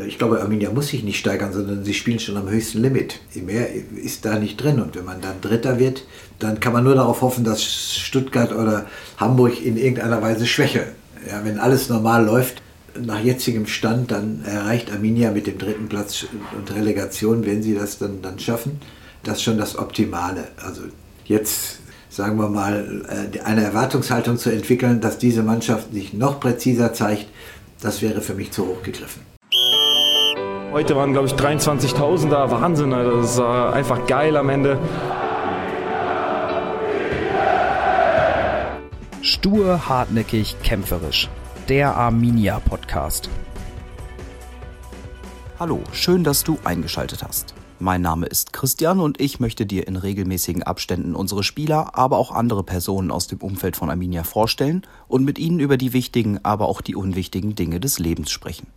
Äh, ich glaube, Arminia muss sich nicht steigern, sondern sie spielen schon am höchsten Limit. Mehr ist da nicht drin. Und wenn man dann Dritter wird, dann kann man nur darauf hoffen, dass Stuttgart oder Hamburg in irgendeiner Weise schwäche. Ja, wenn alles normal läuft, nach jetzigem Stand, dann erreicht Arminia mit dem dritten Platz und Relegation, wenn sie das dann, dann schaffen, das schon das Optimale. Also jetzt sagen wir mal, äh, eine Erwartungshaltung zu entwickeln, dass diese Mannschaft sich noch präziser zeigt, das wäre für mich zu hoch gegriffen. Heute waren, glaube ich, 23.000 da. Wahnsinn, das war einfach geil am Ende. Stur, hartnäckig, kämpferisch. Der Arminia Podcast. Hallo, schön, dass du eingeschaltet hast. Mein Name ist Christian und ich möchte dir in regelmäßigen Abständen unsere Spieler, aber auch andere Personen aus dem Umfeld von Arminia vorstellen und mit ihnen über die wichtigen, aber auch die unwichtigen Dinge des Lebens sprechen.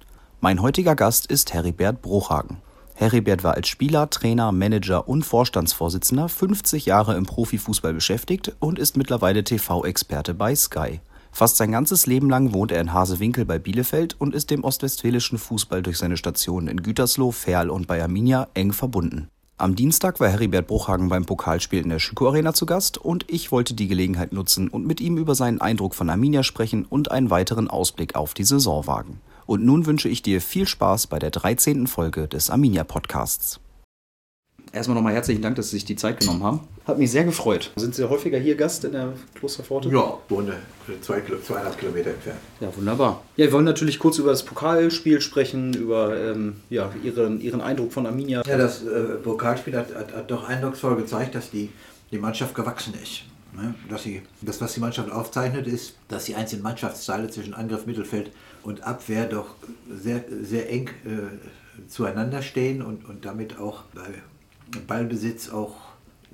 Mein heutiger Gast ist Heribert Bruchhagen. Heribert war als Spieler, Trainer, Manager und Vorstandsvorsitzender 50 Jahre im Profifußball beschäftigt und ist mittlerweile TV-Experte bei Sky. Fast sein ganzes Leben lang wohnt er in Hasewinkel bei Bielefeld und ist dem ostwestfälischen Fußball durch seine Stationen in Gütersloh, Ferl und bei Arminia eng verbunden. Am Dienstag war Heribert Bruchhagen beim Pokalspiel in der Schüko Arena zu Gast und ich wollte die Gelegenheit nutzen und mit ihm über seinen Eindruck von Arminia sprechen und einen weiteren Ausblick auf die Saison wagen. Und nun wünsche ich dir viel Spaß bei der 13. Folge des Arminia Podcasts. Erstmal nochmal herzlichen Dank, dass Sie sich die Zeit genommen haben. Hat mich sehr gefreut. Sind Sie häufiger hier Gast in der Klosterpforte? Ja, wohne zwei, zweieinhalb Kilometer entfernt. Ja, wunderbar. Ja, wir wollen natürlich kurz über das Pokalspiel sprechen, über ähm, ja, Ihren, Ihren Eindruck von Arminia. Ja, das äh, Pokalspiel hat, hat, hat, doch eindrucksvoll gezeigt, dass die, die Mannschaft gewachsen ist. Ne? Dass sie, das, was die Mannschaft aufzeichnet, ist, dass die einzelnen Mannschaftsteile zwischen Angriff, Mittelfeld und Abwehr doch sehr, sehr eng äh, zueinander stehen und, und damit auch bei Ballbesitz auch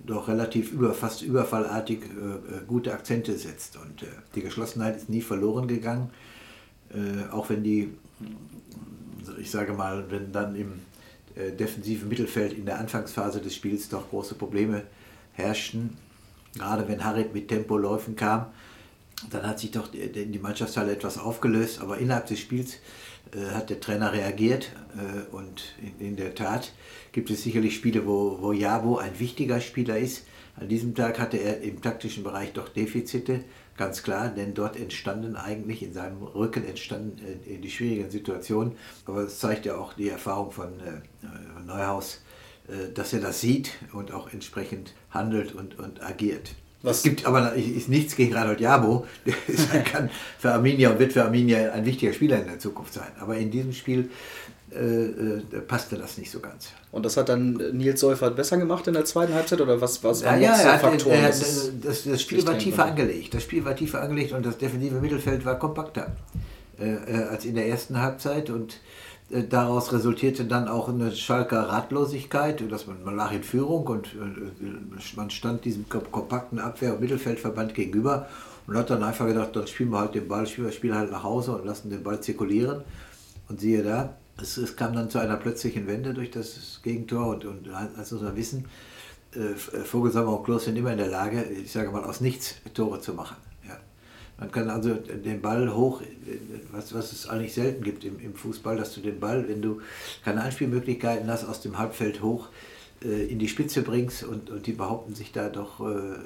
doch relativ über, fast überfallartig äh, äh, gute Akzente setzt. Und äh, die Geschlossenheit ist nie verloren gegangen, äh, auch wenn die, ich sage mal, wenn dann im äh, defensiven Mittelfeld in der Anfangsphase des Spiels doch große Probleme herrschten, gerade wenn Harit mit Tempoläufen kam, dann hat sich doch die, Mannschaftsteile etwas aufgelöst, aber innerhalb des Spiels äh, hat der Trainer reagiert äh, und in, der Tat gibt es sicherlich Spiele, wo, wo Jabo ein wichtiger Spieler ist. An diesem Tag hatte er im taktischen Bereich doch Defizite, ganz klar, denn dort entstanden eigentlich, in seinem Rücken entstanden äh, die schwierigen Situationen. Aber es zeigt ja auch die Erfahrung von äh, Neuhaus, dass er das sieht und auch entsprechend handelt und, und agiert. Was? Es gibt aber ist nichts gegen Reinhold Jabo. Der kann für Arminia und wird für Arminia ein wichtiger Spieler in der Zukunft sein. Aber in diesem Spiel äh, äh, passte das nicht so ganz. Und das hat dann Nils Seufert besser gemacht in der zweiten Halbzeit oder was, was waren ja, ja, Faktoren? Er, er, das, das, das, Spiel war tiefer angelegt. Das Spiel war tiefer angelegt und das defensive Mittelfeld war kompakter äh, äh als in der ersten Halbzeit und daraus resultierte dann auch eine Schalker Ratlosigkeit, dass man, man lag in Führung und äh, man stand diesem kompakten Abwehr- und Mittelfeldverband gegenüber und hat dann einfach gedacht, dann spielen wir halt den Ball, spielen wir spielen halt nach Hause und lassen den Ball zirkulieren. Und siehe da, es, es kam dann zu einer plötzlichen Wende durch das Gegentor und, und als man wissen, äh, Vogelsammer und Klos sind immer in der Lage, ich sage mal, aus nichts Tore zu machen. Man kann also den Ball hoch, was, was es eigentlich selten gibt im, im Fußball, dass du den Ball, wenn du keine Anspielmöglichkeiten hast, aus dem Halbfeld hoch äh, in die Spitze bringst und, und die behaupten sich da doch äh,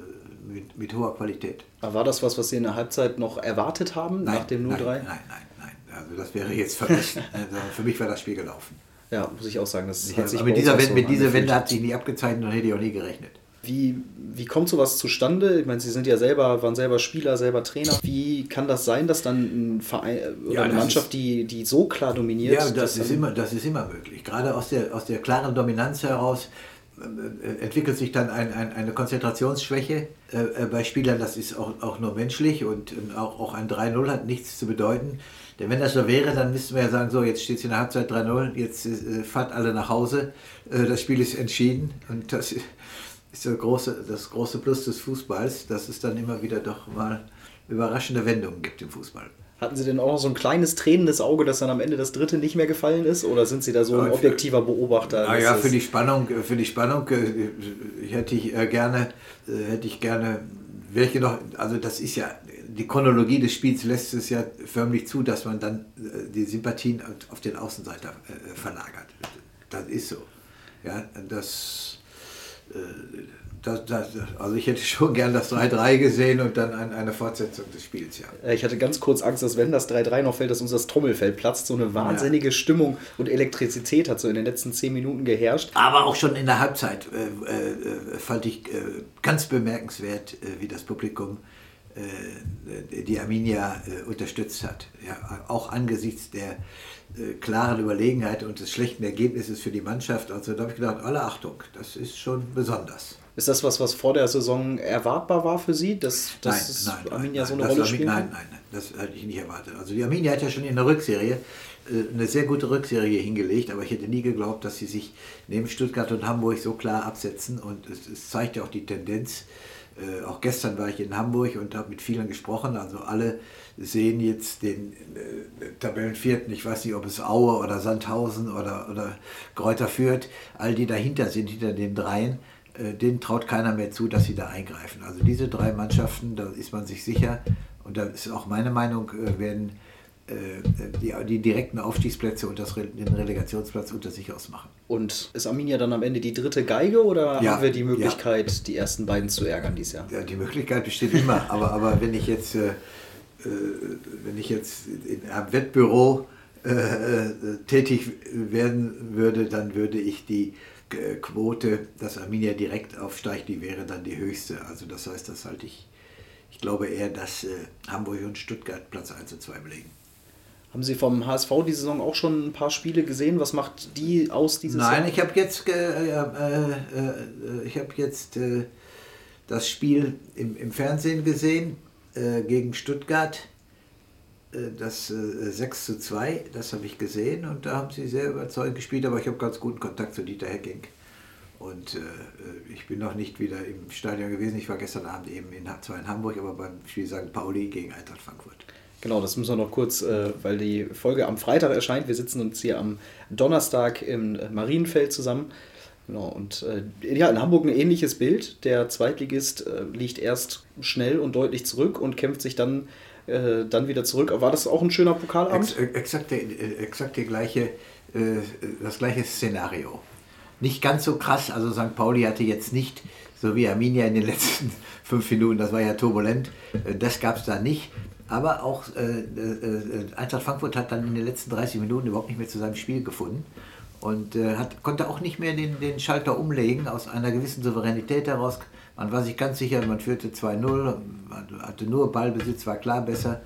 mit, mit, hoher Qualität. Aber war das was, was Sie in der Halbzeit noch erwartet haben nein, nach dem 0-3? Nein, nein, nein, nein. Also das wäre jetzt vergessen. also für mich war das Spiel gelaufen. Ja, muss ich auch sagen. Das hat sich aber mit dieser, Wende, mit dieser Wende hat sich nie abgezeichnet und hätte ich auch nie gerechnet. Wie, wie kommt sowas zustande? Ich meine, Sie sind ja selber, waren selber Spieler, selber Trainer. Wie kann das sein, dass dann ein Verein oder ja, eine Mannschaft, ist, die, die so klar dominiert? Ja, das, ist immer, das ist immer möglich. Gerade aus der, aus der klaren Dominanz heraus äh, entwickelt sich dann ein, ein, eine Konzentrationsschwäche äh, bei Spielern. Das ist auch, auch nur menschlich und auch, auch ein 3-0 hat nichts zu bedeuten. Denn wenn das so wäre, dann müssten wir ja sagen, so, jetzt steht es in der Halbzeit 3-0, jetzt äh, fahrt alle nach Hause, äh, das Spiel ist entschieden. Und das ist das große, das große Plus des Fußballs, dass es dann immer wieder doch mal überraschende Wendungen gibt im Fußball. Hatten Sie denn auch so ein kleines tränendes Auge, dass dann am Ende das dritte nicht mehr gefallen ist? Oder sind Sie da so ein objektiver Beobachter? Naja, für die Spannung, für die Spannung hätte ich gerne, hätte ich gerne welche noch, also das ist ja die Chronologie des Spiels lässt es ja förmlich zu, dass man dann äh, die Sympathien auf den Außenseiter äh, verlagert. Das ist so. Ja, das, äh, das, das, also ich hätte schon gern das 3-3 gesehen und dann ein, eine Fortsetzung des Spiels, ja. Äh, ich hatte ganz kurz Angst, dass wenn das 3-3 noch fällt, dass uns das Trommelfell platzt. So eine wahnsinnige ja. Stimmung und Elektrizität hat so in den letzten zehn Minuten geherrscht. Aber auch schon in der Halbzeit äh, äh, fand ich äh, ganz bemerkenswert, äh, wie das Publikum äh, die Arminia unterstützt hat. Ja, auch angesichts der klaren Überlegenheit und des schlechten Ergebnisses für die Mannschaft. Also da habe ich gedacht, alle Achtung, das ist schon besonders. Ist das was, was vor der Saison erwartbar war für Sie, dass, dass nein, nein, Arminia nein, so eine Rolle spielt? Nein, nein, nein, das hätte ich nicht erwartet. Also die Arminia hat ja schon in der Rückserie äh, eine sehr gute Rückserie hingelegt, aber ich hätte nie geglaubt, dass sie sich neben Stuttgart und Hamburg so klar absetzen und es, es zeigt ja auch die Tendenz. Äh, auch gestern war ich in Hamburg und habe mit vielen gesprochen. Also alle sehen jetzt den äh, Tabellenvierten, ich weiß nicht, ob es Aue oder Sandhausen oder, oder Kräuter führt, all die dahinter sind, hinter den dreien äh, denen traut keiner mehr zu, dass sie da eingreifen. Also diese drei Mannschaften, da ist man sich sicher, und da ist auch meine Meinung, äh, werden äh, die, die direkten Aufstiegsplätze und das, den Relegationsplatz unter sich ausmachen. Und ist Arminia dann am Ende die dritte Geige oder ja, haben wir die Möglichkeit, ja. die ersten beiden zu ärgern dieses Jahr? Ja, die Möglichkeit besteht immer, aber, aber wenn ich jetzt, äh, wenn ich jetzt in einem Wettbüro äh, tätig werden würde, dann würde ich die Quote, dass Arminia direkt aufsteigt, die wäre dann die höchste. Also das heißt, das halte ich, ich glaube eher, dass äh, Hamburg und Stuttgart Platz 1 und 2 belegen. Haben Sie vom HSV die Saison auch schon ein paar Spiele gesehen? Was macht die aus dieses Nein, ich habe jetzt, äh, äh, ich hab jetzt äh, das Spiel im, im Fernsehen gesehen äh, gegen Stuttgart äh, das 6 äh, zu 2, das habe ich gesehen und da haben sie sehr überzeugend gespielt, aber ich habe ganz guten Kontakt zu Dieter Hecking. Und äh, ich bin noch nicht wieder im Stadion gewesen. Ich war gestern Abend eben in, zwar in Hamburg, aber beim Spiel St. Pauli gegen Eintracht Frankfurt. Genau, das müssen wir noch kurz, äh, weil die Folge am Freitag erscheint. Wir sitzen uns hier am Donnerstag im Marienfeld zusammen. Genau, und äh, ja, in Hamburg ein ähnliches Bild. Der Zweitligist äh, liegt erst schnell und deutlich zurück und kämpft sich dann äh, dann wieder zurück. War das auch ein schöner Pokalabend? Ex exakt, der, exakt der gleiche, äh, das gleiche Szenario. Nicht ganz so krass, also St. Pauli hatte jetzt nicht, so wie Arminia in den letzten fünf Minuten, das war ja turbulent, äh, das gab es da nicht. Aber auch äh, äh, Eintracht Frankfurt hat dann in den letzten 30 Minuten überhaupt nicht mehr zu seinem Spiel gefunden und äh, hat, konnte auch nicht mehr den, den Schalter umlegen aus einer gewissen Souveränität heraus man war sich ganz sicher, man führte 2-0, hatte nur Ballbesitz, war klar besser.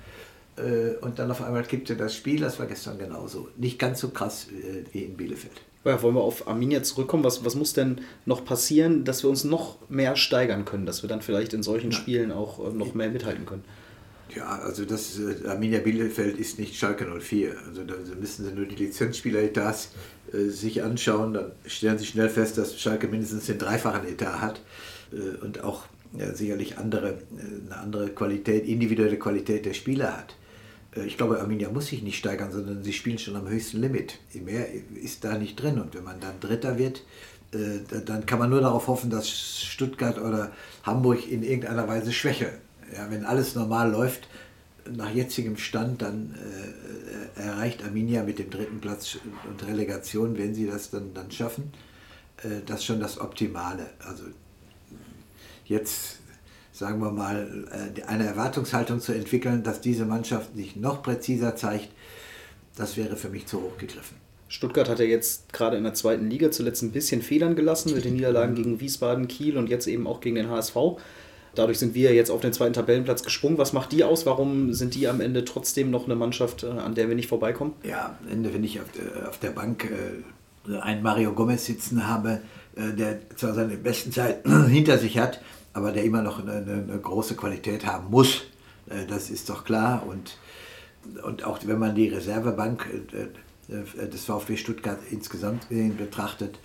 Äh, und dann auf einmal kippte das Spiel, das war gestern genauso. Nicht ganz so krass äh, wie in Bielefeld. Ja, wollen wir auf Arminia zurückkommen? Was, was muss denn noch passieren, dass wir uns noch mehr steigern können, dass wir dann vielleicht in solchen Spielen auch äh, noch mehr mithalten können? Ja, also das Arminia Bielefeld ist nicht Schalke 04. Also da müssen sie nur die Lizenzspieler-Etats äh, sich anschauen, dann stellen sie schnell fest, dass Schalke mindestens den dreifachen Etat hat. Äh, und auch ja, sicherlich andere, äh, eine andere Qualität, individuelle Qualität der Spieler hat. Äh, ich glaube, Arminia muss sich nicht steigern, sondern sie spielen schon am höchsten Limit. Mehr ist da nicht drin. Und wenn man dann Dritter wird, dann kann man nur darauf hoffen, dass Stuttgart oder Hamburg in irgendeiner Weise schwächer. Ja, wenn alles normal läuft, nach jetzigem Stand, dann äh, erreicht Arminia mit dem dritten Platz und Relegation, wenn sie das dann, dann schaffen, äh, das schon das Optimale. Also jetzt, sagen wir mal, äh, eine Erwartungshaltung zu entwickeln, dass diese Mannschaft sich noch präziser zeigt, das wäre für mich zu hoch gegriffen. Stuttgart hat ja jetzt gerade in der zweiten Liga zuletzt ein bisschen Fehlern gelassen mit den Niederlagen gegen Wiesbaden, Kiel und jetzt eben auch gegen den HSV. Dadurch sind wir jetzt auf den zweiten Tabellenplatz gesprungen. Was macht die aus? Warum sind die am Ende trotzdem noch eine Mannschaft, äh, an der wir nicht vorbeikommen? Ja, am Ende, wenn ich auf der, auf der Bank äh, einen Mario Gomez sitzen habe, äh, der zwar seine besten Zeit hinter sich hat, aber der immer noch eine, große Qualität haben muss. Äh, das ist doch klar. Und, und auch wenn man die Reservebank äh, äh, des VfB Stuttgart insgesamt betrachtet,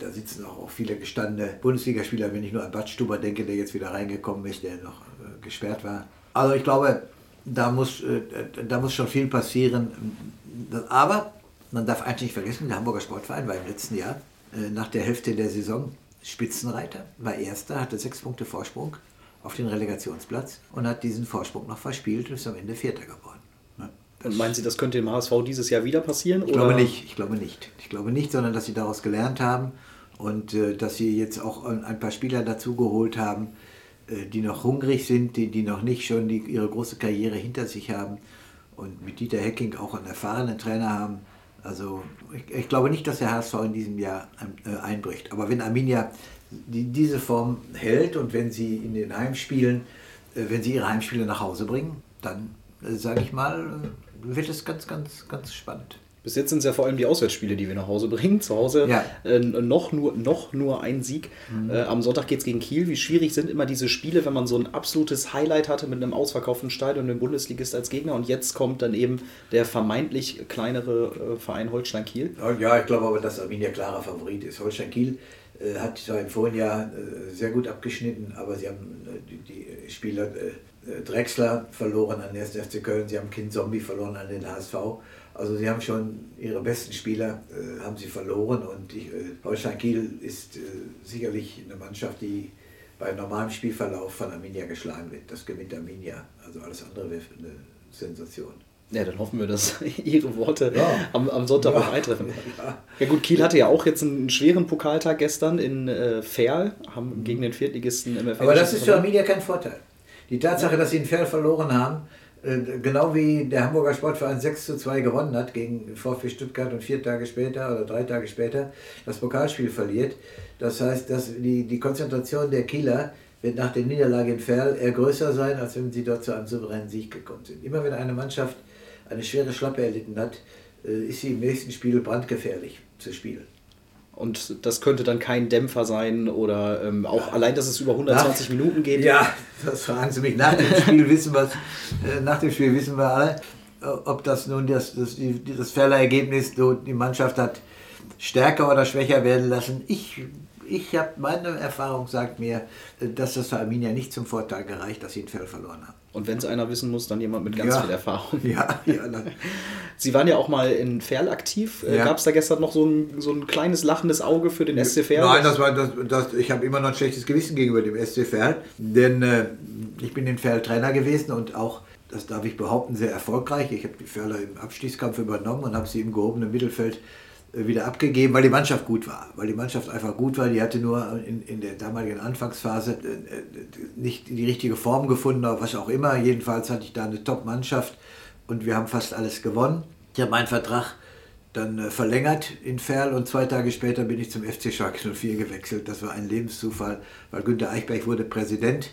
da sitzen auch viele gestandene Bundesligaspieler, wenn ich nur an Bad Stuber denke, der jetzt wieder reingekommen ist, der noch gesperrt war. Also ich glaube, da muss, da muss schon viel passieren. Aber man darf eigentlich nicht vergessen, der Hamburger Sportverein war im letzten Jahr nach der Hälfte der Saison Spitzenreiter, war Erster, hatte sechs Punkte Vorsprung auf den Relegationsplatz und hat diesen Vorsprung noch verspielt und ist am Ende Vierter geworden. Und meinen Sie, das könnte dem HSV dieses Jahr wieder passieren? Ich glaube nicht, ich glaube nicht. Ich glaube nicht, sondern dass sie daraus gelernt haben und äh, dass sie jetzt auch ein paar Spieler dazugeholt haben, äh, die noch hungrig sind, die, die noch nicht schon die, ihre große Karriere hinter sich haben und mit Dieter Hecking auch einen erfahrenen Trainer haben. Also ich, ich glaube nicht, dass der HSV in diesem Jahr äh, einbricht. Aber wenn Arminia die, diese Form hält und wenn sie in den Heimspielen, äh, wenn sie ihre Heimspiele nach Hause bringen, dann sage ich mal, wird es ganz, ganz, ganz spannend. Bis jetzt sind es ja vor allem die Auswärtsspiele, die wir nach Hause bringen. Zu Hause Ja. äh, noch, nur, noch nur ein Sieg. Äh, am Sonntag geht es gegen Kiel. Wie schwierig sind immer diese Spiele, wenn man so ein absolutes Highlight hatte mit einem ausverkauften Stadion und einem Bundesligist als Gegner und jetzt kommt dann eben der vermeintlich kleinere äh, Verein Holstein Kiel. Ja, ich glaube aber, dass Arminia klarer Favorit ist. Holstein Kiel äh, hat zwar im vorigen Jahr äh, sehr gut abgeschnitten, aber sie haben äh, die, die Spieler Drexler verloren an den 1. FC Köln, sie haben Kind Zombie verloren an den HSV. Also sie haben schon ihre besten Spieler äh, haben sie verloren und ich, äh, Holstein Kiel ist äh, sicherlich eine Mannschaft, die bei normalem Spielverlauf von Arminia geschlagen wird. Das gewinnt Arminia. Also alles andere wäre eine Sensation. Ja, dann hoffen wir, dass Ihre Worte Ja. am, am Sonntag Ja. auch eintreffen. Ja. Ja gut, Kiel hatte ja auch jetzt einen schweren Pokaltag gestern in äh, Ferl, haben gegen den Viertligisten MFL. Aber das ist für. Arminia kein Vorteil. Die Tatsache, dass sie in Ferl verloren haben, äh, genau wie der Hamburger Sportverein 6 zu 2 gewonnen hat gegen VfB Stuttgart und vier Tage später oder drei Tage später das Pokalspiel verliert. Das heißt, dass die, die Konzentration der Kieler wird nach der Niederlage in Ferl eher größer sein, als wenn sie dort zu einem souveränen Sieg gekommen sind. Immer wenn eine Mannschaft eine schwere Schlappe erlitten hat, äh, ist sie im nächsten Spiel brandgefährlich zu spielen. Und das könnte dann kein Dämpfer sein oder ähm, auch allein, dass es über 120 Nach- Minuten geht. Ja, das fragen Sie mich. Nach dem Spiel wissen wir äh, nach dem Spiel wissen wir alle, äh, ob das nun das, das, die, das Ergebnis so die Mannschaft hat stärker oder schwächer werden lassen. Ich, ich habe meine Erfahrung sagt mir, äh, dass das für Arminia nicht zum Vorteil gereicht, dass sie in Fell verloren haben. Und wenn es einer wissen muss, dann jemand mit ganz Ja. viel Erfahrung. Ja, ja, dann, Sie waren ja auch mal in Ferl aktiv. Äh, Ja. Gab es da gestern noch so ein, so ein kleines lachendes Auge für den SC Ferl? Nein, das war das, das, ich habe immer noch ein schlechtes Gewissen gegenüber dem SC Verl, denn äh, ich bin in Verl Trainer gewesen und auch, das darf ich behaupten, sehr erfolgreich. Ich habe die Verler im Abstiegskampf übernommen und habe sie im gehobenen Mittelfeld äh, wieder abgegeben, weil die Mannschaft gut war. Weil die Mannschaft einfach gut war. Die hatte nur in, in der damaligen Anfangsphase äh, äh, nicht die richtige Form gefunden oder was auch immer. Jedenfalls hatte ich da eine Top-Mannschaft und wir haben fast alles gewonnen. Ich habe meinen Vertrag dann äh, verlängert in Ferl und zwei Tage später bin ich zum FC Schalke 04 gewechselt. Das war ein Lebenszufall, weil Günter Eichberg wurde Präsident.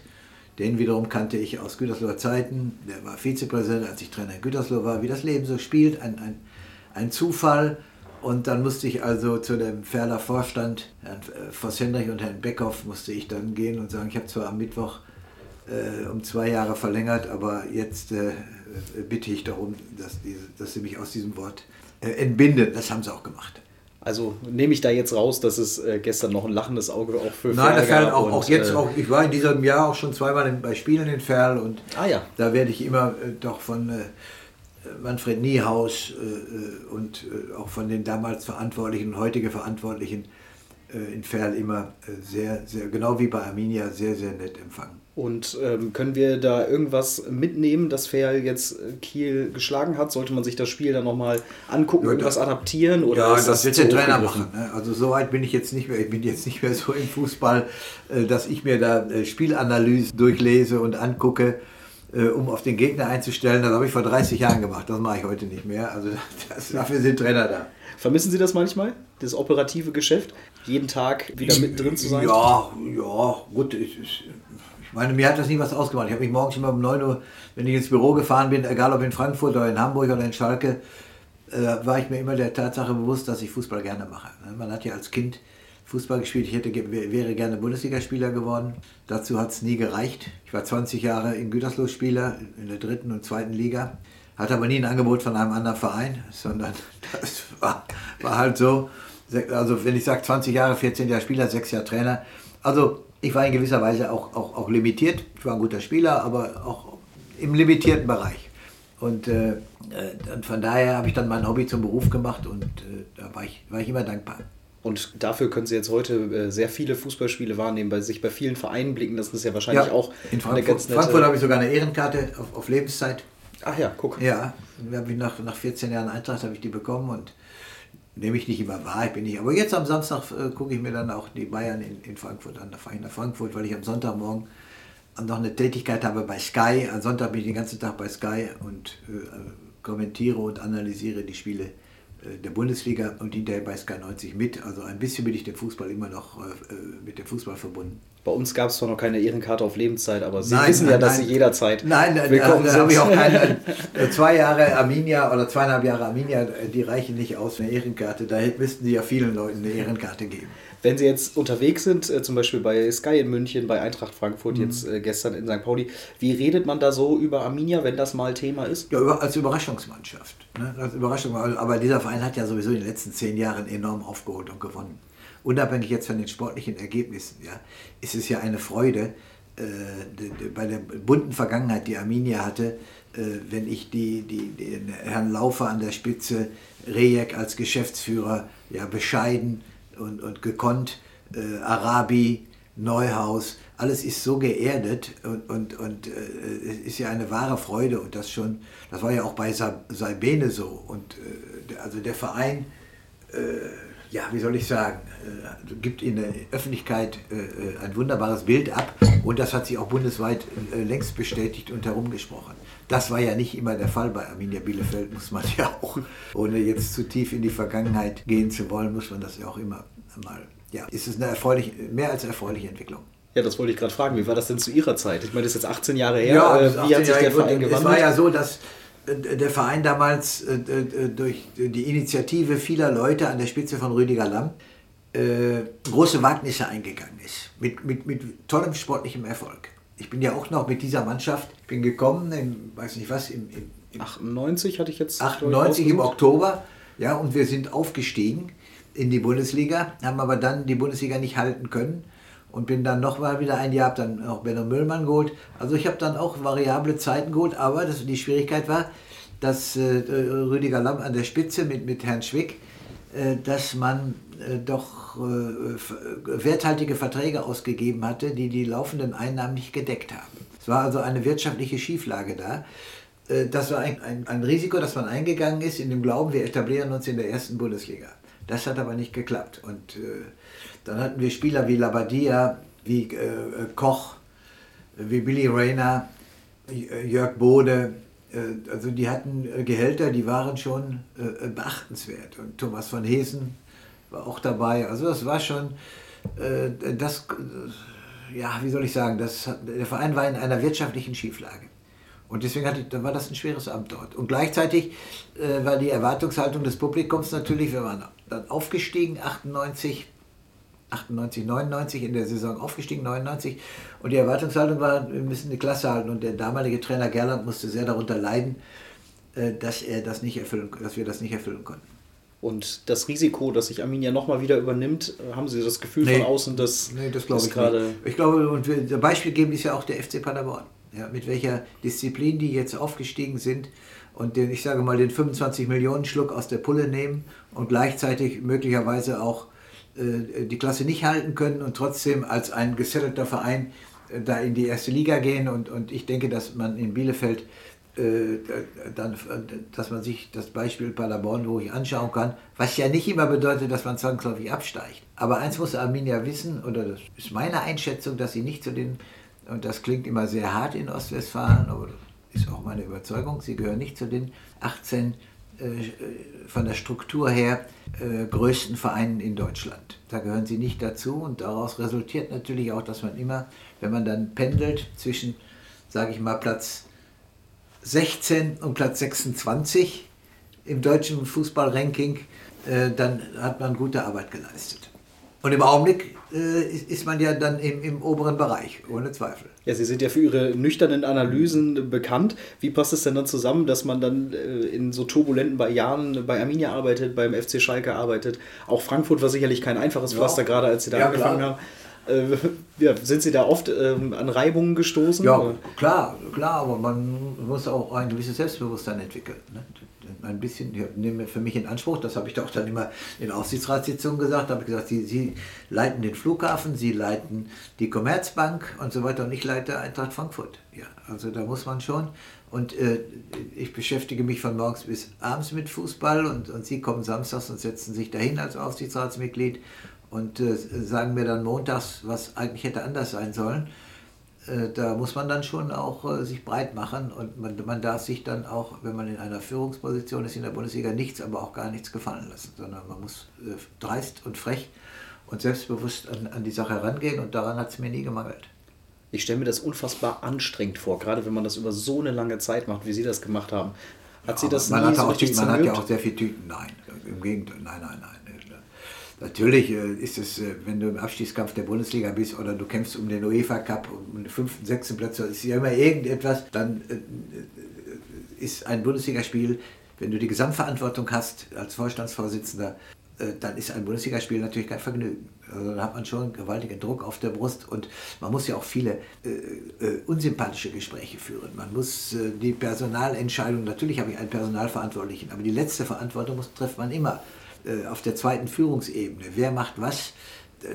Den wiederum kannte ich aus Gütersloher Zeiten. Der war Vizepräsident, als ich Trainer in Gütersloh war. Wie das Leben so spielt, ein, ein, ein Zufall. Und dann musste ich also zu dem Ferler Vorstand, Herrn äh, Voss Hendrich und Herrn Beckhoff, musste ich dann gehen und sagen, ich habe zwar am Mittwoch äh, um zwei Jahre verlängert, aber jetzt äh, bitte ich darum, dass, diese, dass sie mich aus diesem Wort äh, entbinden. Das haben sie auch gemacht. Also nehme ich da jetzt raus, dass es äh, gestern noch ein lachendes Auge auch für Nein, Ferl fällt auch, und, auch jetzt äh, auch, ich war in diesem Jahr auch schon zweimal bei Spielen in Ferl und Ah ja. da werde ich immer doch von Manfred Niehaus äh, äh, und äh, auch von den damals Verantwortlichen und heutige Verantwortlichen in Ferl immer sehr, sehr, genau wie bei Arminia, sehr, sehr nett empfangen. Und ähm, können wir da irgendwas mitnehmen, dass Ferl jetzt Kiel geschlagen hat? Sollte man sich das Spiel dann nochmal angucken, Ja, irgendwas das- adaptieren? Oder ja, ist das wird der Trainer machen. Ne? Also so weit bin ich jetzt nicht mehr. Ich bin jetzt nicht mehr so im Fußball, dass ich mir da Spielanalysen durchlese und angucke, äh, um auf den Gegner einzustellen. Das habe ich vor 30 Jahren gemacht. Das mache ich heute nicht mehr. Also das, dafür sind Trainer da. Vermissen Sie das manchmal? Das operative Geschäft? Jeden Tag wieder mittendrin zu sein? Ja, ja, gut. Ich, ich, meine, mir hat das nie was ausgemacht. Ich habe mich morgens immer um 9 Uhr, wenn ich ins Büro gefahren bin, egal ob in Frankfurt oder in Hamburg oder in Schalke, äh, war ich mir immer der Tatsache bewusst, dass ich Fußball gerne mache. Man hat ja als Kind Fußball gespielt. Ich hätte, wäre gerne Bundesligaspieler geworden. Dazu hat es nie gereicht. Ich war 20 Jahre in Gütersloh Spieler in der dritten und zweiten Liga. Hatte aber nie ein Angebot von einem anderen Verein, sondern das war, war halt so. Also wenn ich sage 20 Jahre, 14 Jahre Spieler, 6 Jahre Trainer. Also ich war in gewisser Weise auch, auch, auch limitiert. Ich war ein guter Spieler, aber auch im limitierten Bereich. Und, äh, äh, von daher habe ich dann mein Hobby zum Beruf gemacht und äh, da war ich, war ich immer dankbar. Und dafür können Sie jetzt heute äh, sehr viele Fußballspiele wahrnehmen, bei sich bei vielen Vereinen blicken. Das ist ja wahrscheinlich ja, auch in Frankfurt. In Frankfurt habe ich sogar eine Ehrenkarte auf, auf Lebenszeit. Ach ja, guck. Ja, nach, nach 14 Jahren Eintracht habe ich die bekommen und nehme ich nicht immer wahr, ich bin nicht. Aber jetzt am Samstag äh, gucke ich mir dann auch die Bayern in, in Frankfurt an. Da fahre ich nach Frankfurt, weil ich am Sonntagmorgen noch eine Tätigkeit habe bei Sky. Am Sonntag bin ich den ganzen Tag bei Sky und äh, kommentiere und analysiere die Spiele der Bundesliga und hinterher bei Sky 90 mit. Also ein bisschen bin ich dem Fußball immer noch äh, äh mit dem Fußball verbunden. Bei uns gab es zwar noch keine Ehrenkarte auf Lebenszeit, aber Sie nein, wissen nein, ja, dass nein. Sie jederzeit nein, willkommen da, da habe ich auch keine. zwei Jahre Arminia oder zweieinhalb Jahre Arminia, die reichen nicht aus für eine Ehrenkarte. Da müssten Sie ja vielen Leuten eine Ehrenkarte geben. Wenn Sie jetzt unterwegs sind, äh, zum Beispiel bei Sky in München, bei Eintracht Frankfurt, mhm. jetzt äh, gestern in St. Pauli, wie redet man da so über Arminia, wenn das mal Thema ist? Ja, als Überraschungsmannschaft. Ne? Als Überraschung, aber dieser Verein hat ja sowieso in den letzten zehn Jahren enorm aufgeholt und gewonnen. Unabhängig jetzt von den sportlichen Ergebnissen, ja, ist es ja eine Freude, äh, bei der bunten Vergangenheit, die Arminia hatte, äh, wenn ich die, die, den Herrn Laufer an der Spitze, Rejek als Geschäftsführer, ja, bescheiden, und, und gekonnt, äh, Arabi, Neuhaus, alles ist so geerdet und, und, und äh, es ist ja eine wahre Freude und das schon, das war ja auch bei Saibene so und äh, also der Verein, äh, ja, wie soll ich sagen, äh, gibt in der Öffentlichkeit äh, äh, ein wunderbares Bild ab und das hat sich auch bundesweit längst bestätigt und herumgesprochen. Das war ja nicht immer der Fall bei Arminia Bielefeld, muss man ja auch, ohne jetzt zu tief in die Vergangenheit gehen zu wollen, muss man das ja auch immer mal, ja, ist es eine erfreuliche, mehr als erfreuliche Entwicklung. Ja, das wollte ich gerade fragen. Wie war das denn zu Ihrer Zeit? Ich meine, das ist jetzt 18 Jahre her. Ja, äh, wie hat sich der Verein gewandelt? Es war ja so, dass äh, der Verein damals äh, durch die Initiative vieler Leute an der Spitze von Rüdiger Lamm äh, große Wagnisse eingegangen ist. Mit, mit, mit tollem sportlichem Erfolg ich bin ja auch noch mit dieser Mannschaft, bin gekommen, in, weiß nicht was, im, im, im 98 hatte ich jetzt. 98 im Oktober, ja, und wir sind aufgestiegen in die Bundesliga, haben aber dann die Bundesliga nicht halten können und bin dann nochmal wieder ein Jahr, habe dann auch Benno Müllmann geholt. Also ich habe dann auch variable Zeiten geholt, aber das, die Schwierigkeit war, dass äh, Rüdiger Lamm an der Spitze mit, mit Herrn Schwick, äh, dass man äh, doch äh, werthaltige Verträge ausgegeben hatte, die die laufenden Einnahmen nicht gedeckt haben. Es war also eine wirtschaftliche Schieflage da. Äh, das war ein, ein, ein Risiko, das man eingegangen ist, in dem Glauben, wir etablieren uns in der ersten Bundesliga. Das hat aber nicht geklappt. Und äh, dann hatten wir Spieler wie Labadia, wie äh, Koch, wie Billy Rayner, Jörg Bode, also die hatten Gehälter, die waren schon beachtenswert. Und Thomas von Hesen war auch dabei. Also das war schon, äh, das, ja, wie soll ich sagen, das, der Verein war in einer wirtschaftlichen Schieflage. Und deswegen hatte, da war das ein schweres Amt dort. Und gleichzeitig äh, war die Erwartungshaltung des Publikums natürlich, wir waren dann aufgestiegen, 98, 98, 99 in der Saison aufgestiegen, 99. Und die Erwartungshaltung war, wir müssen die Klasse halten. Und der damalige Trainer Gerland musste sehr darunter leiden, äh, dass, er das nicht erfüllen, dass wir das nicht erfüllen konnten. Und das Risiko, dass sich Arminia nochmal wieder übernimmt, äh, haben Sie das Gefühl nee, von außen, dass nee, das glaube ich gerade. Nicht. Ich glaube, und wir, Beispiel geben ist ja auch der FC Paderborn. Ja, mit welcher Disziplin die jetzt aufgestiegen sind und den, ich sage mal, den 25 Millionen Schluck aus der Pulle nehmen und gleichzeitig möglicherweise auch die Klasse nicht halten können und trotzdem als ein gesettelter Verein äh, da in die erste Liga gehen. Und, und ich denke, dass man in Bielefeld äh, dann, dass man sich das Beispiel Paderborn ruhig anschauen kann, was ja nicht immer bedeutet, dass man zwangsläufig absteigt. Aber eins muss Arminia wissen, oder das ist meine Einschätzung, dass sie nicht zu den, und das klingt immer sehr hart in Ostwestfalen, aber das ist auch meine Überzeugung, sie gehören nicht zu den 18 äh, von der Struktur her äh, größten Vereinen in Deutschland. Da gehören sie nicht dazu und daraus resultiert natürlich auch, dass man immer, wenn man dann pendelt zwischen, sage ich mal, Platz 16 und Platz 26 im deutschen Fußballranking, äh, dann hat man gute Arbeit geleistet. Und im Augenblick äh, ist man ja dann im, im, oberen Bereich, ohne Zweifel. Ja, Sie sind ja für Ihre nüchternen Analysen bekannt. Wie passt es denn dann zusammen, dass man dann äh, in so turbulenten Jahren bei Arminia arbeitet, beim FC Schalke arbeitet? Auch Frankfurt war sicherlich kein einfaches Pflaster, ja. gerade als Sie da ja, angefangen klar. haben. Äh, ja, sind Sie da oft ähm, an Reibungen gestoßen? Ja, klar, klar, aber man muss auch ein gewisses Selbstbewusstsein entwickeln. Ne? Ein bisschen, ich nehme für mich in Anspruch, das habe ich doch dann immer in Aufsichtsratssitzungen gesagt, da habe ich gesagt, Sie, Sie leiten den Flughafen, Sie leiten die Commerzbank und so weiter und ich leite Eintracht Frankfurt. Ja, also da muss man schon. Und äh, ich beschäftige mich von morgens bis abends mit Fußball und, und Sie kommen samstags und setzen sich dahin als Aufsichtsratsmitglied und äh, sagen mir dann montags, was eigentlich hätte anders sein sollen. Äh, da muss man dann schon auch äh, sich breit machen und man, man darf sich dann auch, wenn man in einer Führungsposition ist in der Bundesliga, nichts, aber auch gar nichts gefallen lassen, sondern man muss äh, dreist und frech und selbstbewusst an, an die Sache herangehen und daran hat es mir nie gemangelt. Ich stelle mir das unfassbar anstrengend vor, gerade wenn man das über so eine lange Zeit macht, wie Sie das gemacht haben. Hat Sie das man nie hat, so auch, richtig man hat ja auch sehr viel Tüten. Nein, im Gegenteil, nein, nein, nein. Natürlich äh, ist es, äh, wenn du im Abstiegskampf der Bundesliga bist oder du kämpfst um den UEFA Cup, um den fünften, sechsten Platz, ist ja immer irgendetwas, dann äh, ist ein Bundesligaspiel, wenn du die Gesamtverantwortung hast als Vorstandsvorsitzender, dann ist ein Bundesligaspiel natürlich kein Vergnügen. Also da hat man schon gewaltigen Druck auf der Brust und man muss ja auch viele äh, unsympathische Gespräche führen. Man muss äh, die Personalentscheidung, natürlich habe ich einen Personalverantwortlichen, aber die letzte Verantwortung muss, trifft man immer äh, auf der zweiten Führungsebene. Wer macht was?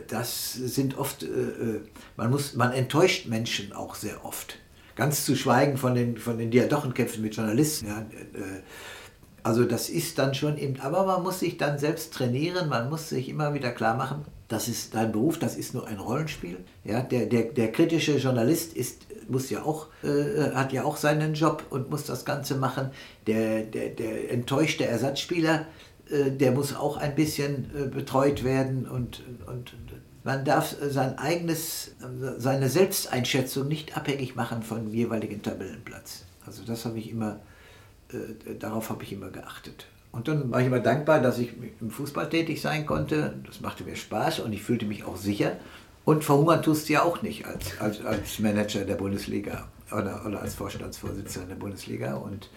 Das sind oft, äh, äh, man, muss, man enttäuscht Menschen auch sehr oft. Ganz zu schweigen von den, von den Diadochenkämpfen mit Journalisten. Ja, äh, also das ist dann schon eben, aber man muss sich dann selbst trainieren, man muss sich immer wieder klar machen, das ist dein Beruf, das ist nur ein Rollenspiel. Ja, der, der, der kritische Journalist ist, muss ja auch, äh, hat ja auch seinen Job und muss das Ganze machen. Der, der, der enttäuschte Ersatzspieler, äh, der muss auch ein bisschen äh, betreut werden und, und man darf sein eigenes, seine Selbsteinschätzung nicht abhängig machen vom jeweiligen Tabellenplatz. Also das habe ich immer äh, darauf habe ich immer geachtet. Und dann war ich immer dankbar, dass ich im Fußball tätig sein konnte. Das machte mir Spaß und ich fühlte mich auch sicher. Und verhungern tust du ja auch nicht als, als, als Manager der Bundesliga oder, oder als Vorstandsvorsitzender der Bundesliga. Und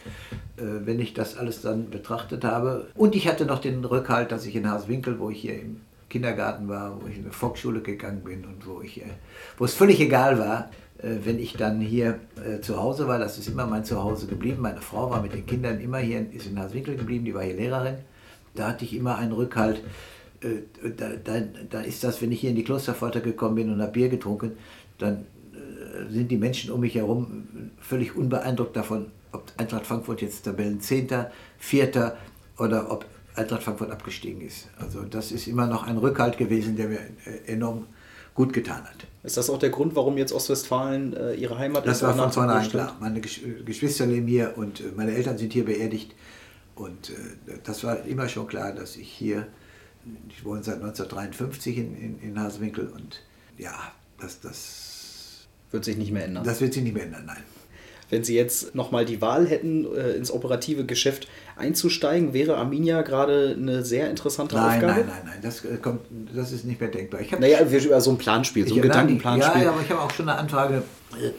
äh, wenn ich das alles dann betrachtet habe, und ich hatte noch den Rückhalt, dass ich in Haaswinkel, wo ich hier im Kindergarten war, wo ich in eine Volksschule gegangen bin und wo, ich, äh, wo es völlig egal war, äh, wenn ich dann hier äh, zu Hause war, das ist immer mein Zuhause geblieben. Meine Frau war mit den Kindern immer hier, ist in Haswinkel geblieben, die war hier Lehrerin. Da hatte ich immer einen Rückhalt. Äh, Da, da, da ist das, wenn ich hier in die Klosterpforte gekommen bin und habe Bier getrunken, dann sind die Menschen um mich herum völlig unbeeindruckt davon, ob Eintracht Frankfurt jetzt Tabellenzehnter, Vierter oder ob Eintracht Frankfurt abgestiegen ist. Also das ist immer noch ein Rückhalt gewesen, der mir äh, enorm gut getan hat. Ist das auch der Grund, warum jetzt Ostwestfalen äh, Ihre Heimat Das ist? war auch von vornherein klar. Meine Gesch- Geschwister leben hier und äh, meine Eltern sind hier beerdigt. Und äh, das war immer schon klar, dass ich hier, ich wohne seit 1953 in, in, in Hasewinkel und ja, das, das, Wird sich nicht mehr ändern. das wird sich nicht mehr ändern, nein. Wenn Sie jetzt nochmal die Wahl hätten, äh, ins operative Geschäft einzusteigen, wäre Arminia gerade eine sehr interessante Nein, Aufgabe? nein, nein, nein, das, äh, kommt, das ist nicht mehr denkbar. Ich Naja, wir über so ein Planspiel, so ein Gedankenplanspiel. Ja, ja, aber ich habe auch schon eine Anfrage.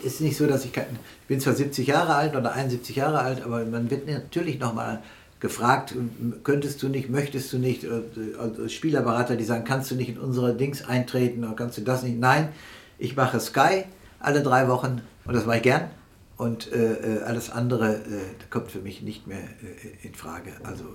Es ist nicht so, dass ich, kein, ich bin zwar 70 Jahre alt oder 71 Jahre alt, aber man wird natürlich nochmal gefragt, könntest du nicht, möchtest du nicht, äh, also Spielerberater, die sagen, kannst du nicht in unsere Dings eintreten oder kannst du das nicht? Nein, ich mache Sky alle drei Wochen und das mache ich gern. Und äh, äh, alles andere äh, kommt für mich nicht mehr äh, in Frage. Also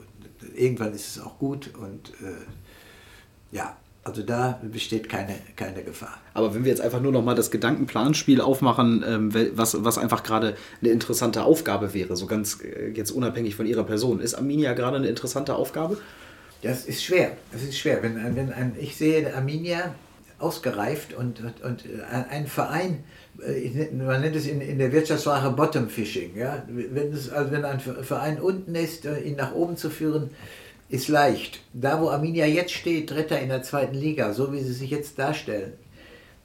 irgendwann ist es auch gut und äh, ja, also da besteht keine, keine Gefahr. Aber wenn wir jetzt einfach nur nochmal das Gedankenplanspiel aufmachen, ähm, was, was einfach gerade eine interessante Aufgabe wäre, so ganz äh, jetzt unabhängig von Ihrer Person, ist Arminia gerade eine interessante Aufgabe? Das ist schwer. Das ist schwer. Wenn, wenn ein, ich sehe Arminia ausgereift und, und, und ein Verein, man nennt es in, in der Wirtschaftssprache Bottom Fishing. Ja? Wenn, es, also wenn ein Verein unten ist, äh, ihn nach oben zu führen, ist leicht. Da, wo Arminia jetzt steht, Dritter in der zweiten Liga, so wie sie sich jetzt darstellen,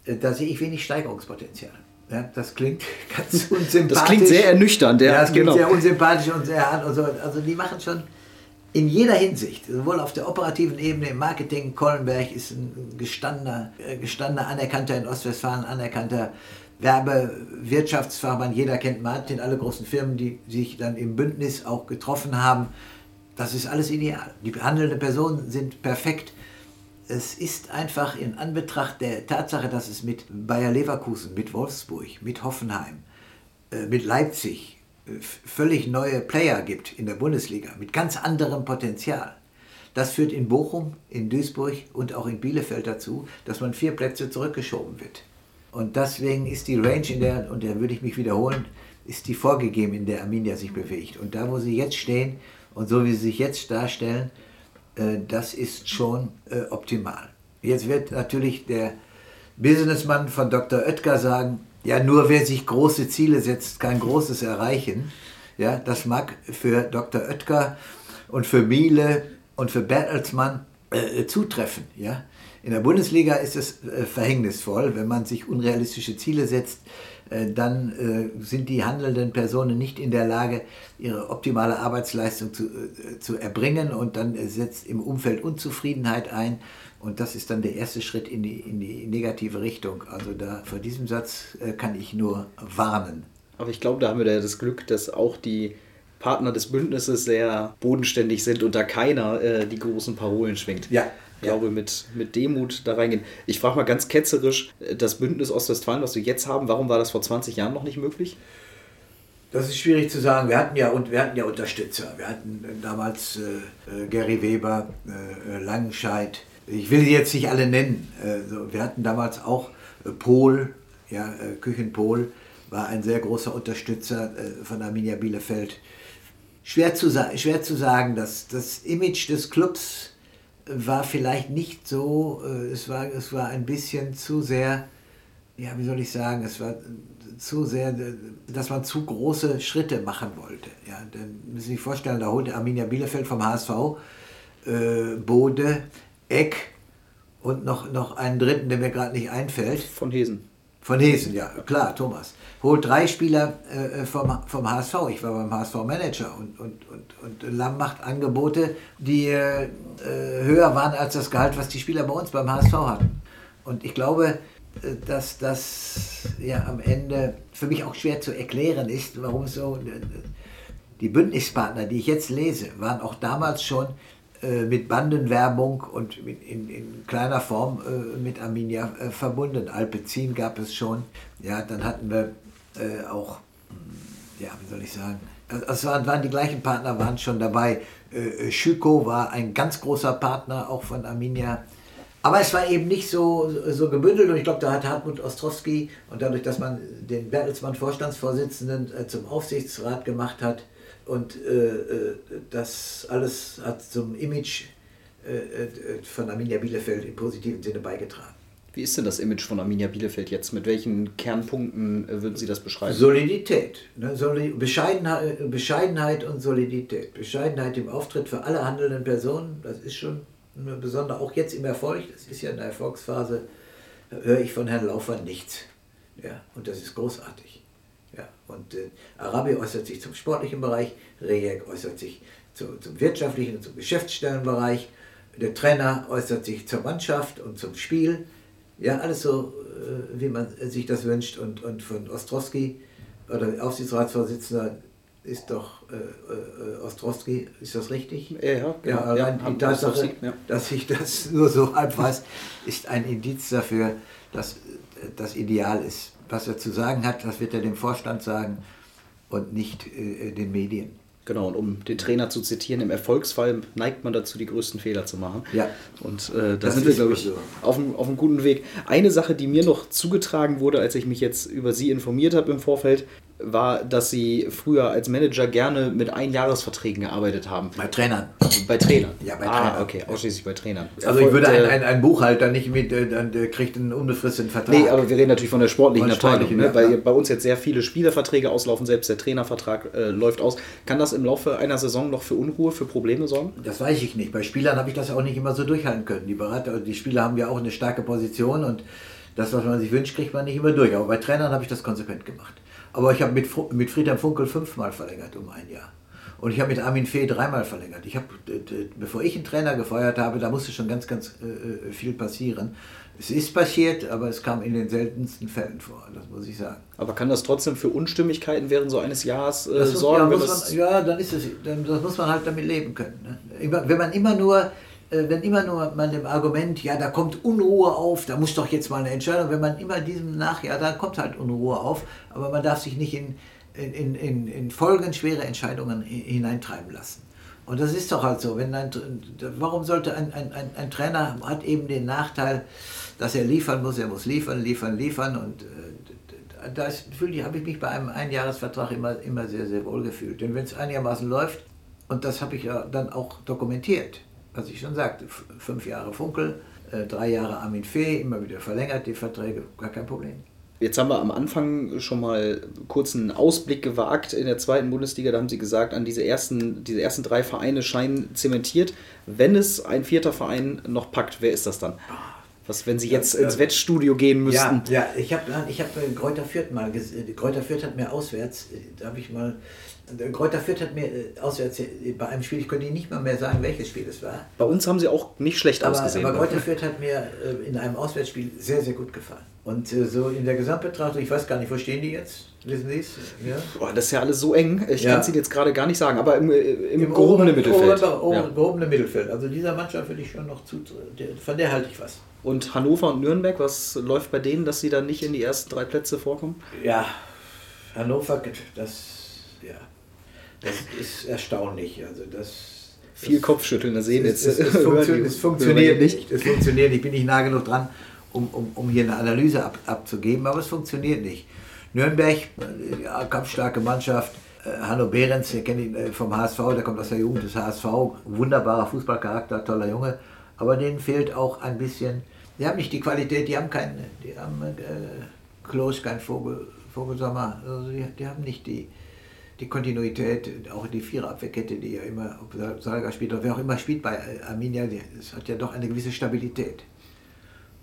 äh, da sehe ich wenig Steigerungspotenzial. Ja, das klingt ganz unsympathisch. Das klingt sehr ernüchternd, ja, Ja, das klingt genau. sehr unsympathisch und sehr hart. Also, also die machen schon in jeder Hinsicht, sowohl auf der operativen Ebene, im Marketing, Kollenberg ist ein gestandener, äh, gestandener anerkannter in Ostwestfalen, anerkannter Werbewirtschaftsfachmann. Jeder kennt Martin, alle großen Firmen, die sich dann im Bündnis auch getroffen haben. Das ist alles ideal. Die handelnden Personen sind perfekt. es ist einfach in Anbetracht der Tatsache, dass es mit Bayer Leverkusen, mit Wolfsburg, mit Hoffenheim, äh, mit Leipzig äh, völlig neue Player gibt in der Bundesliga, mit ganz anderem Potenzial. Das führt in Bochum, in Duisburg und auch in Bielefeld dazu, dass man vier Plätze zurückgeschoben wird. Und deswegen ist die Range, in der, und da würde ich mich wiederholen, ist die vorgegeben, in der Arminia sich bewegt. Und da, wo sie jetzt stehen und so wie sie sich jetzt darstellen, äh, das ist schon äh, optimal. Jetzt wird natürlich der Businessman von Dr. Oetker sagen, ja, nur wer sich große Ziele setzt, kann Großes erreichen. Ja, das mag für Dr. Oetker und für Miele und für Bertelsmann äh, zutreffen. Ja? In der Bundesliga ist es äh, verhängnisvoll, wenn man sich unrealistische Ziele setzt, äh, dann äh, sind die handelnden Personen nicht in der Lage, ihre optimale Arbeitsleistung zu, zu erbringen und dann setzt im Umfeld Unzufriedenheit ein und das ist dann der erste Schritt in die, in die negative Richtung. Also da vor diesem Satz kann ich nur warnen. Aber ich glaube, da haben wir da das Glück, dass auch die Partner des Bündnisses sehr bodenständig sind und da keiner äh, die großen Parolen schwingt. Ja, ich glaube, mit, mit Demut da reingehen. Ich frage mal ganz ketzerisch, das Bündnis Ostwestfalen, was wir jetzt haben, warum war das vor 20 Jahren noch nicht möglich? Das ist schwierig zu sagen. Wir hatten ja, und wir hatten ja Unterstützer. Wir hatten damals äh, äh Gary Weber, äh, äh, Langenscheid. Ich will jetzt nicht alle nennen. Äh, wir hatten damals auch äh, Pohl, ja, Küchenpol war ein sehr großer Unterstützer von Arminia Bielefeld. Schwer zu, schwer zu sagen, dass das Image des Clubs war vielleicht nicht so, äh, es, war, es war ein bisschen zu sehr, ja, wie soll ich sagen, es war zu sehr, dass man zu große Schritte machen wollte. Ja, dann müssen Sie sich vorstellen, da holte Arminia Bielefeld vom HSV äh, Bode, Eck und noch, noch einen dritten, der mir gerade nicht einfällt. Von Hesen. Von Hesen, ja, klar, Thomas. Holt drei Spieler äh, vom, vom HSV. Ich war beim HSV Manager und, und, und, und Lamm macht Angebote, die äh, höher waren als das Gehalt, was die Spieler bei uns beim HSV hatten. Und ich glaube, äh, dass das ja am Ende für mich auch schwer zu erklären ist, warum so. Äh, die Bündnispartner, die ich jetzt lese, waren auch damals schon äh, mit Bandenwerbung und in, in kleiner Form äh, mit Arminia äh, verbunden. Alpezin gab es schon. Ja, dann hatten wir auch, hm, ja, wie soll ich sagen, es waren, waren die gleichen Partner, waren schon dabei. Schüko war ein ganz großer Partner auch von Arminia. Aber es war eben nicht so, so gebündelt und ich glaube, da hat Hartmut Ostrowski und dadurch, dass man den Bertelsmann Vorstandsvorsitzenden zum Aufsichtsrat gemacht hat, und äh, äh, das alles hat zum Image äh, äh, von Arminia Bielefeld im positiven Sinne beigetragen. Wie ist denn das Image von Arminia Bielefeld jetzt? Mit welchen Kernpunkten würden Sie das beschreiben? Solidität. Ne? Bescheidenheit, Bescheidenheit und Solidität. Bescheidenheit im Auftritt für alle handelnden Personen, das ist schon besonders, auch jetzt im Erfolg, das ist ja eine Erfolgsphase, höre ich von Herrn Laufer nichts. Ja, und das ist großartig. Ja, und äh, Arabi äußert sich zum sportlichen Bereich, Rejek äußert sich zu, zum wirtschaftlichen und zum Geschäftsstellenbereich, der Trainer äußert sich zur Mannschaft und zum Spiel. Ja, alles so, äh, wie man sich das wünscht. Und, und von Ostrowski, oder Aufsichtsratsvorsitzender, ist doch äh, äh, Ostrowski, ist das richtig? Ja, ja, genau. ja allein ja, die Tatsache, ja. dass ich das nur so halb weiß, ist ein Indiz dafür, dass das Ideal ist was er zu sagen hat, das wird er dem Vorstand sagen und nicht äh, den Medien. Genau, und um den Trainer zu zitieren, im Erfolgsfall neigt man dazu, die größten Fehler zu machen. Ja. Und äh, da das sind wir, glaube ich, so. auf, einem, auf einem guten Weg. Eine Sache, die mir noch zugetragen wurde, als ich mich jetzt über Sie informiert habe im Vorfeld, war, dass sie früher als Manager gerne mit Einjahresverträgen gearbeitet haben. Bei Trainern. Bei Trainern. Ja, bei ah, Trainern. okay, ausschließlich bei Trainern. Also ich würde ein, ein, ein Buchhalter nicht mit, äh, dann kriegt einen unbefristeten Vertrag. Nee, aber wir reden natürlich von der sportlichen Abteilung, ne? weil bei uns jetzt sehr viele Spielerverträge auslaufen, selbst der Trainervertrag äh, läuft aus. Kann das im Laufe einer Saison noch für Unruhe, für Probleme sorgen? Das weiß ich nicht. Bei Spielern habe ich das auch nicht immer so durchhalten können. Die Berater, die Spieler haben ja auch eine starke Position und das, was man sich wünscht, kriegt man nicht immer durch. Aber bei Trainern habe ich das konsequent gemacht. Aber ich habe mit, mit Friedhelm Funkel fünfmal verlängert um ein Jahr. Und ich habe mit Armin Fee dreimal verlängert. Ich habe, bevor ich einen Trainer gefeuert habe, da musste schon ganz, ganz äh, äh, viel passieren. Es ist passiert, aber es kam in den seltensten Fällen vor, das muss ich sagen. Aber kann das trotzdem für Unstimmigkeiten während so eines Jahres äh, sorgen? Ja, man, ja, dann ist es, dann das muss man halt damit leben können. Ne? Wenn man immer nur wenn immer nur man dem Argument, ja, da kommt Unruhe auf, da muss doch jetzt mal eine Entscheidung, wenn man immer diesem nach, ja, da kommt halt Unruhe auf, aber man darf sich nicht in, in, in, in folgenschwere Entscheidungen hineintreiben lassen. Und das ist doch halt so. Wenn ein, warum sollte ein, ein, ein, ein Trainer hat eben den Nachteil, dass er liefern muss, er muss liefern, liefern, liefern und äh, da habe ich mich bei einem Einjahresvertrag immer, immer sehr, sehr wohl gefühlt. Denn wenn es einigermaßen läuft, und das habe ich ja dann auch dokumentiert, was ich schon sagte, fünf Jahre Funkel, äh, drei Jahre Armin Fee, immer wieder verlängert die Verträge, gar kein Problem. Jetzt haben wir am Anfang schon mal kurz einen Ausblick gewagt in der zweiten Bundesliga. Da haben Sie gesagt, an diese ersten, diese ersten drei Vereine scheinen zementiert. Wenn es ein vierter Verein noch packt, wer ist das dann? Was, wenn Sie jetzt ins Wettstudio gehen müssten? Ja, ja ich habe ich hab Kräuter Fürth mal gesehen. Kräuter Fürth hat mir auswärts, da habe ich mal Kräuter Fürth hat mir äh, auswärts bei einem Spiel, ich könnte Ihnen nicht mal mehr sagen, welches Spiel es war. Bei uns haben sie auch nicht schlecht aber, ausgesehen. Aber Kräuter Fürth hat mir äh, in einem Auswärtsspiel sehr, sehr gut gefallen. Und äh, so in der Gesamtbetrachtung, ich weiß gar nicht, wo stehen die jetzt? Wissen Sie es? Ja. Boah, das ist ja alles so eng. Ich ja. kann es Ihnen jetzt gerade gar nicht sagen, aber im, im, Im gehobenen Mittelfeld. Ober, ja. gehobene Mittelfeld. Also dieser Mannschaft würde ich schon noch zu. Von der halte ich was. Und Hannover und Nürnberg, was läuft bei denen, dass sie dann nicht in die ersten drei Plätze vorkommen? Ja, Hannover, das, ja, das ist erstaunlich. Also das viel Kopfschütteln, da sehen jetzt. Es, es, es, funktioniert, es funktioniert nicht. Es funktioniert, ich bin nicht nah genug dran, um, um, um hier eine Analyse ab, abzugeben, aber es funktioniert nicht. Nürnberg, ja, kampfstarke Mannschaft. Äh, Hanno Behrens, ihr kennt ihn äh, vom HSV, der kommt aus der Jugend des HSV. Wunderbarer Fußballcharakter, toller Junge. Aber denen fehlt auch ein bisschen, die haben nicht die Qualität, die haben keinen, die haben äh, Klos, kein Vogel, Vogelsommer, also die, die haben nicht die, die Kontinuität, auch die Viererabwehrkette, die ja immer, ob Salga spielt oder wer auch immer spielt bei Arminia, es hat ja doch eine gewisse Stabilität.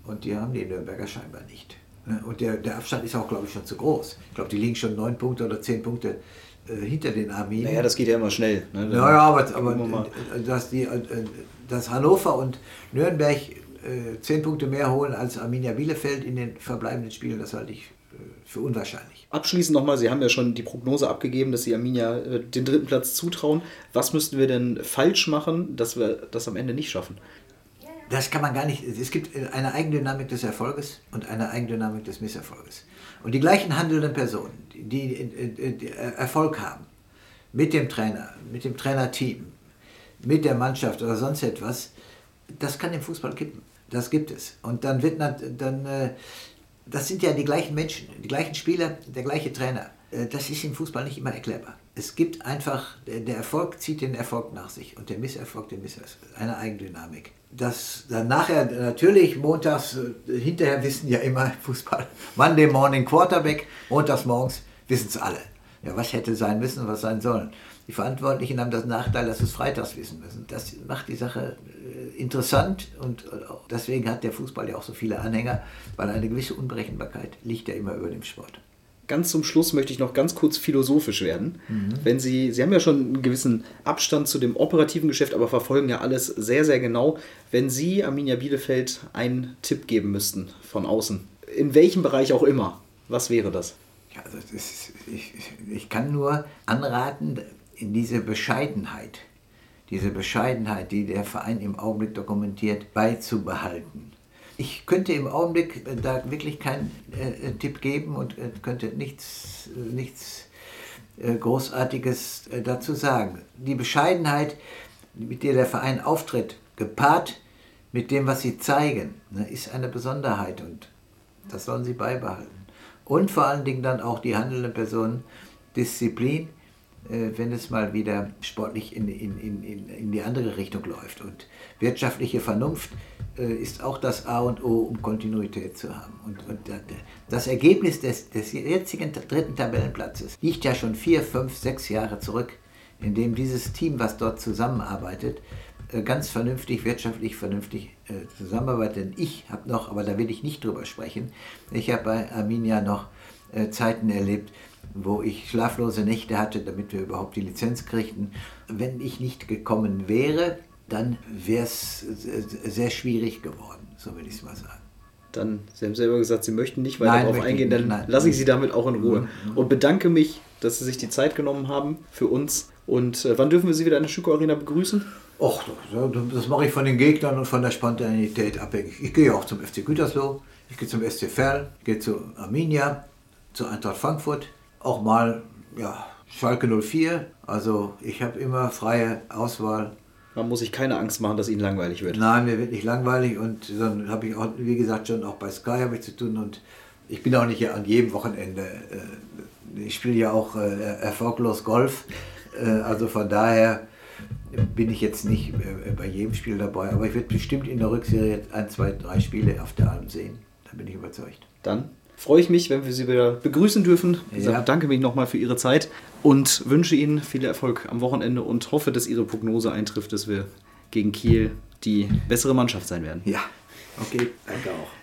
Und die haben die Nürnberger scheinbar nicht. Ne? Und der, der Abstand ist auch, glaube ich, schon zu groß. Ich glaube, die liegen schon neun Punkte oder zehn Punkte äh, hinter den Arminen. Naja, das geht ja immer schnell. Ne? Naja, aber, aber dass, die, äh, dass Hannover und Nürnberg äh, zehn Punkte mehr holen als Arminia Bielefeld in den verbleibenden Spielen, das halte ich äh, für unwahrscheinlich. Abschließend nochmal, Sie haben ja schon die Prognose abgegeben, dass Sie Arminia äh, den dritten Platz zutrauen. Was müssten wir denn falsch machen, dass wir das am Ende nicht schaffen? das kann man gar nicht. Es gibt eine Eigendynamik des Erfolges und eine Eigendynamik des Misserfolges. Und die gleichen handelnden Personen, die, die, die Erfolg haben, mit dem Trainer, mit dem Trainerteam, mit der Mannschaft oder sonst etwas, das kann im Fußball kippen. Das gibt es. Und dann wird dann, äh, das sind ja die gleichen Menschen, die gleichen Spieler, der gleiche Trainer. Äh, das ist im Fußball nicht immer erklärbar. Es gibt einfach, der Erfolg zieht den Erfolg nach sich und der Misserfolg den Misserfolg. Eine Eigendynamik das dann nachher natürlich montags, äh, hinterher wissen ja immer Fußball, Monday Morning Quarterback, montags morgens wissen es alle. Ja, was hätte sein müssen, was sein sollen. Die Verantwortlichen haben das Nachteil, dass sie es freitags wissen müssen. Das macht die Sache interessant und äh, deswegen hat der Fußball ja auch so viele Anhänger, weil eine gewisse Unberechenbarkeit liegt ja immer über dem Sport ganz zum Schluss möchte ich noch ganz kurz philosophisch werden. Mhm. Wenn Sie, Sie haben ja schon einen gewissen Abstand zu dem operativen Geschäft, aber verfolgen ja alles sehr, sehr genau. Wenn Sie Arminia Bielefeld einen Tipp geben müssten von außen, in welchem Bereich auch immer, was wäre das? Ja, also das ist, ich, ich kann nur anraten, in diese Bescheidenheit, diese Bescheidenheit, die der Verein im Augenblick dokumentiert, beizubehalten ich könnte im Augenblick äh, da wirklich keinen äh, Tipp geben und äh, könnte nichts, äh, nichts äh, Großartiges äh, dazu sagen. Die Bescheidenheit, mit der der Verein auftritt, gepaart mit dem, was sie zeigen, ne, ist eine Besonderheit und das sollen sie beibehalten. Und vor allen Dingen dann auch die handelnden Personen Disziplin, wenn es mal wieder sportlich in, in, in, in die andere Richtung läuft. Und wirtschaftliche Vernunft äh, ist auch das A und O, um Kontinuität zu haben. Und, und das Ergebnis des, des jetzigen dritten Tabellenplatzes liegt ja schon vier, fünf, sechs Jahre zurück, in dem dieses Team, was dort zusammenarbeitet, äh, ganz vernünftig, wirtschaftlich vernünftig äh, zusammenarbeitet. Denn ich habe noch, aber da will ich nicht drüber sprechen, ich habe bei Arminia noch Zeiten erlebt, wo ich schlaflose Nächte hatte, damit wir überhaupt die Lizenz kriegten. Wenn ich nicht gekommen wäre, dann wäre es sehr schwierig geworden, so will ich es mal sagen. Dann, Sie haben selber gesagt, Sie möchten nicht weiter darauf eingehen, dann lasse ich Sie damit auch in Ruhe. Mhm. Und bedanke mich, dass Sie sich die Zeit genommen haben für uns. Und äh, wann dürfen wir Sie wieder in der Schüko Arena begrüßen? Och, das, mache ich von den Gegnern und von der Spontanität abhängig. Ich gehe auch zum FC Gütersloh, ich gehe zum SC Verl, gehe zu Arminia, zu Eintracht Frankfurt, auch mal ja, Schalke 04. Also ich habe immer freie Auswahl. Man muss sich keine Angst machen, dass Ihnen langweilig wird. Nein, mir wird nicht langweilig und dann habe ich auch, wie gesagt, schon auch bei Sky habe ich zu tun und ich bin auch nicht an jedem Wochenende. Äh, ich spiele ja auch äh, erfolglos Golf. Äh, also von daher bin ich jetzt nicht bei jedem Spiel dabei, aber ich werde bestimmt in der Rückserie ein, zwei, drei Spiele auf der Alm sehen. Da bin ich überzeugt. Dann freue ich mich, wenn wir Sie wieder begrüßen dürfen. Ich ja. danke mich nochmal für Ihre Zeit und wünsche Ihnen viel Erfolg am Wochenende und hoffe, dass Ihre Prognose eintrifft, dass wir gegen Kiel die bessere Mannschaft sein werden. Ja, okay, danke auch.